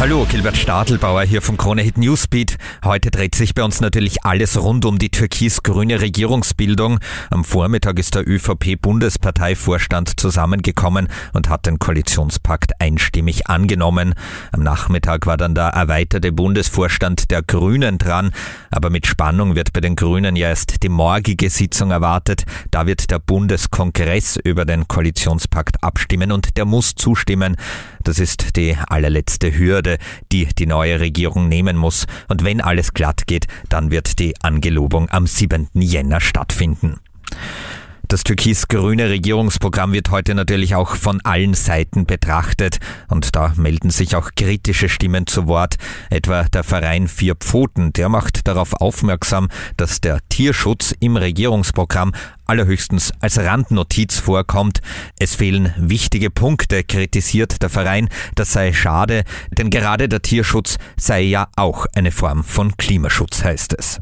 Hallo, Gilbert Stadelbauer hier vom Krone Hit Newsbeat. Heute dreht sich bei uns natürlich alles rund um die türkis-grüne Regierungsbildung. Am Vormittag ist der ÖVP-Bundesparteivorstand zusammengekommen und hat den Koalitionspakt einstimmig angenommen. Am Nachmittag war dann der erweiterte Bundesvorstand der Grünen dran, aber mit Spannung wird bei den Grünen ja erst die morgige Sitzung erwartet. Da wird der Bundeskongress über den Koalitionspakt abstimmen und der muss zustimmen. Das ist die allerletzte Hürde Hürde, die die neue Regierung nehmen muss. Und wenn alles glatt geht, dann wird die Angelobung am 7. Jänner stattfinden. Das türkis-grüne Regierungsprogramm wird heute natürlich auch von allen Seiten betrachtet und da melden sich auch kritische Stimmen zu Wort, etwa der Verein Vier Pfoten, der macht darauf aufmerksam, dass der Tierschutz im Regierungsprogramm allerhöchstens als Randnotiz vorkommt. Es fehlen wichtige Punkte, kritisiert der Verein. Das sei schade, denn gerade der Tierschutz sei ja auch eine Form von Klimaschutz, heißt es.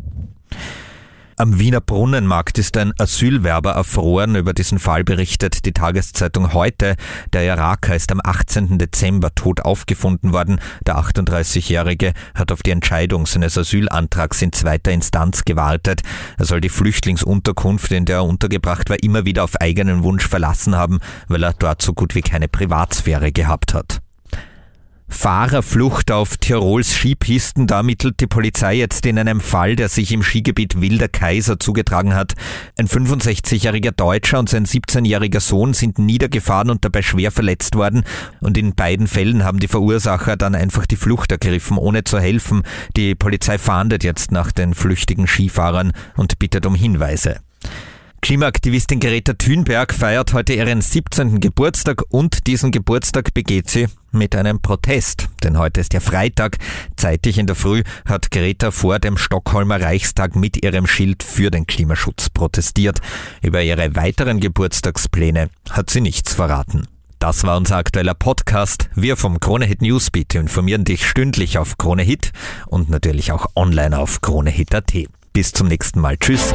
Am Wiener Brunnenmarkt ist ein Asylwerber erfroren. Über diesen Fall berichtet die Tageszeitung heute. Der Iraker ist am 18. Dezember tot aufgefunden worden. Der 38-Jährige hat auf die Entscheidung seines Asylantrags in zweiter Instanz gewartet. Er soll die Flüchtlingsunterkunft, in der er untergebracht war, immer wieder auf eigenen Wunsch verlassen haben, weil er dort so gut wie keine Privatsphäre gehabt hat. Fahrerflucht auf Tirols Skipisten. Da ermittelt die Polizei jetzt in einem Fall, der sich im Skigebiet Wilder Kaiser zugetragen hat. Ein 65-jähriger Deutscher und sein 17-jähriger Sohn sind niedergefahren und dabei schwer verletzt worden. Und in beiden Fällen haben die Verursacher dann einfach die Flucht ergriffen, ohne zu helfen. Die Polizei fahndet jetzt nach den flüchtigen Skifahrern und bittet um Hinweise. Klimaaktivistin Greta Thunberg feiert heute ihren 17. Geburtstag und diesen Geburtstag begeht sie mit einem Protest. Denn heute ist ja Freitag. Zeitig in der Früh hat Greta vor dem Stockholmer Reichstag mit ihrem Schild für den Klimaschutz protestiert. Über ihre weiteren Geburtstagspläne hat sie nichts verraten. Das war unser aktueller Podcast. Wir vom Kronehit Newsbeat informieren dich stündlich auf Kronehit und natürlich auch online auf kronehit.at. Bis zum nächsten Mal. Tschüss.